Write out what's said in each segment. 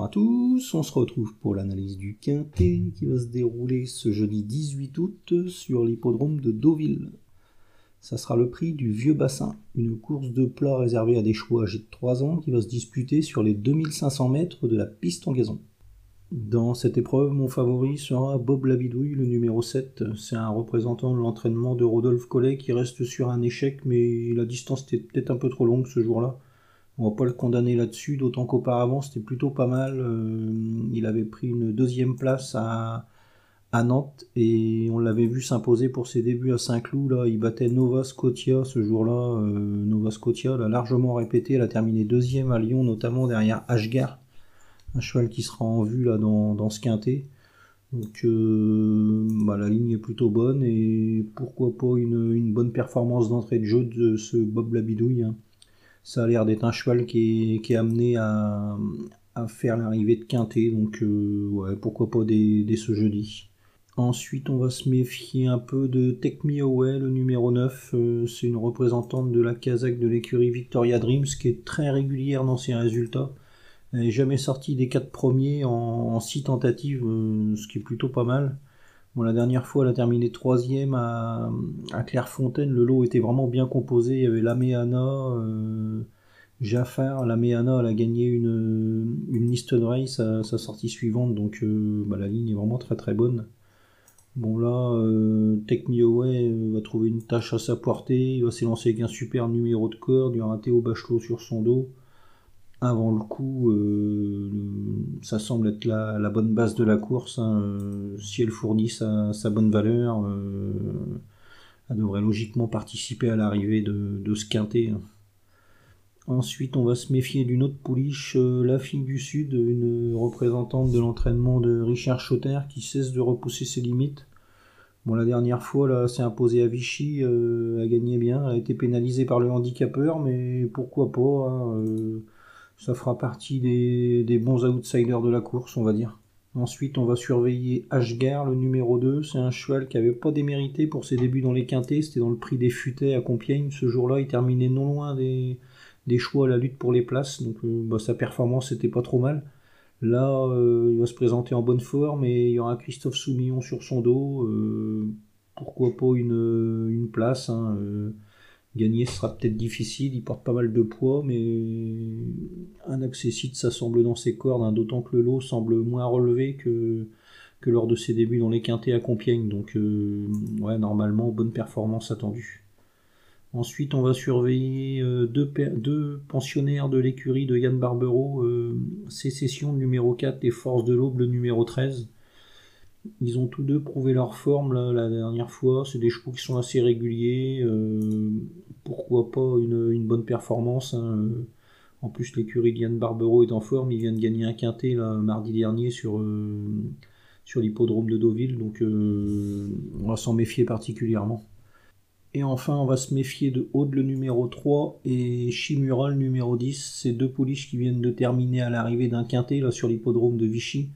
Bonjour à tous, on se retrouve pour l'analyse du Quintet qui va se dérouler ce jeudi 18 août sur l'hippodrome de Deauville. Ça sera le prix du Vieux Bassin, une course de plat réservée à des choix âgés de 3 ans qui va se disputer sur les 2500 mètres de la piste en gazon. Dans cette épreuve, mon favori sera Bob Labidouille, le numéro 7. C'est un représentant de l'entraînement de Rodolphe Collet qui reste sur un échec, mais la distance était peut-être un peu trop longue ce jour-là. On va pas le condamner là-dessus, d'autant qu'auparavant c'était plutôt pas mal. Euh, il avait pris une deuxième place à, Nantes et on l'avait vu s'imposer pour ses débuts à Saint-Cloud. Là, il battait Nova Scotia ce jour-là. Euh, Nova Scotia l'a largement répété. Elle a terminé deuxième à Lyon, notamment derrière Ashgar, un cheval qui sera en vue là dans, ce quintet. Donc euh, bah, la ligne est plutôt bonne et pourquoi pas une, bonne performance d'entrée de jeu de ce Bob Labidouille. Hein ça a l'air d'être un cheval qui est, amené à, faire l'arrivée de Quintet, donc euh, pourquoi pas dès, ce jeudi. Ensuite, on va se méfier un peu de Take le numéro 9. Euh, c'est une représentante de la Kazakh de l'écurie Victoria Dreams qui est très régulière dans ses résultats. Elle n'est jamais sortie des 4 premiers en 6 tentatives, euh, ce qui est plutôt pas mal. Bon, la dernière fois, elle a terminé troisième à, à Clairefontaine. Le lot était vraiment bien composé. Il y avait Laméana, euh, Jaffar. Laméana, elle a gagné une, une liste de race à sa sortie suivante. Donc euh, bah, la ligne est vraiment très très bonne. Bon là, euh, Take euh, va trouver une tâche à sa portée. Il va s'élancer avec un super numéro de corde. Il y aura un Théo Bachelot sur son dos avant le coup, euh, ça semble être la, bonne base de la course. Hein. Euh, si elle fournit sa, bonne valeur, euh, elle devrait logiquement participer à l'arrivée de, ce quintet. Hein. Ensuite, on va se méfier d'une autre pouliche, la fille du Sud, une représentante de l'entraînement de Richard Schotter qui cesse de repousser ses limites. Bon, la dernière fois, là, s'est imposée à Vichy, a gagné bien, a été pénalisée par le handicapeur, mais pourquoi pas. Hein, ça fera partie des, bons outsiders de la course, on va dire. Ensuite, on va surveiller Ashgar, le numéro 2. C'est un cheval qui avait pas démérité pour ses débuts dans les quintés. C'était dans le prix des futets à Compiègne. Ce jour-là, il terminait non loin des, choix à la lutte pour les places. Donc, euh, bah, sa performance était pas trop mal. Là, euh, il va se présenter en bonne forme et il y aura Christophe Soumillon sur son dos. Euh, pourquoi pas une, place hein, Gagner sera peut-être difficile, il porte pas mal de poids, mais un accessite, ça semble dans ses cordes, hein, d'autant que le lot semble moins relevé que, lors de ses débuts dans les quintés à Compiègne. Donc, euh, ouais, normalement, bonne performance attendue. Ensuite, on va surveiller euh, deux, pensionnaires de l'écurie de Yann Barbero, euh, Sécession numéro 4 et Force de l'Aube le numéro 13. Ils ont tous deux prouvé leur forme la dernière fois. C'est des chevaux qui sont assez réguliers. Euh, pourquoi pas une, bonne performance hein. En plus, l'écurie Yann Barbero est en forme. Il vient de gagner un quintet là, mardi dernier sur, euh, l'hippodrome de Deauville. Donc euh, on va s'en méfier particulièrement. Et enfin, on va se méfier de Aude le numéro 3 et Chimura le numéro 10. Ces deux pouliches qui viennent de terminer à l'arrivée d'un quintet sur l'hippodrome de Vichy.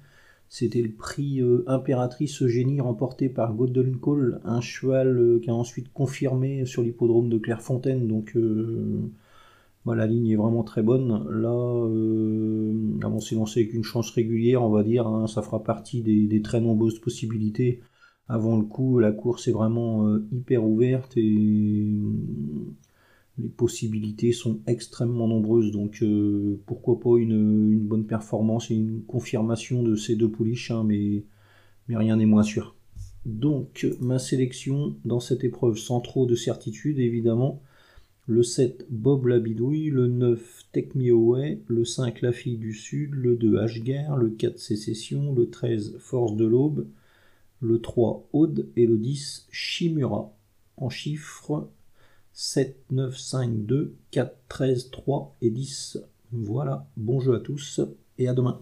C'était le prix euh, Impératrice Eugénie remporté par Golden un cheval euh, qui a ensuite confirmé sur l'hippodrome de Clairefontaine. Donc euh, bah, la ligne est vraiment très bonne. Là, on s'est lancé avec une chance régulière, on va dire. Hein. ça fera partie des, très nombreuses possibilités. Avant le coup, la course est vraiment hyper ouverte les possibilités sont extrêmement nombreuses, donc euh, pourquoi pas une, bonne performance et une confirmation de ces deux pouliches, hein, mais, mais rien n'est moins sûr. Donc ma sélection dans cette épreuve sans trop de certitude évidemment, le 7 Bob Labidouille, le 9 Take Me Away, le 5 La Fille du Sud, le 2 Ashgar, le 4 Sécession, le 13 Force de l'Aube, le 3 Aude et le 10 Chimura. En chiffres 7, 9, 5, 2, 4, 13, 3 et 10. Voilà, bon jeu à tous et à demain.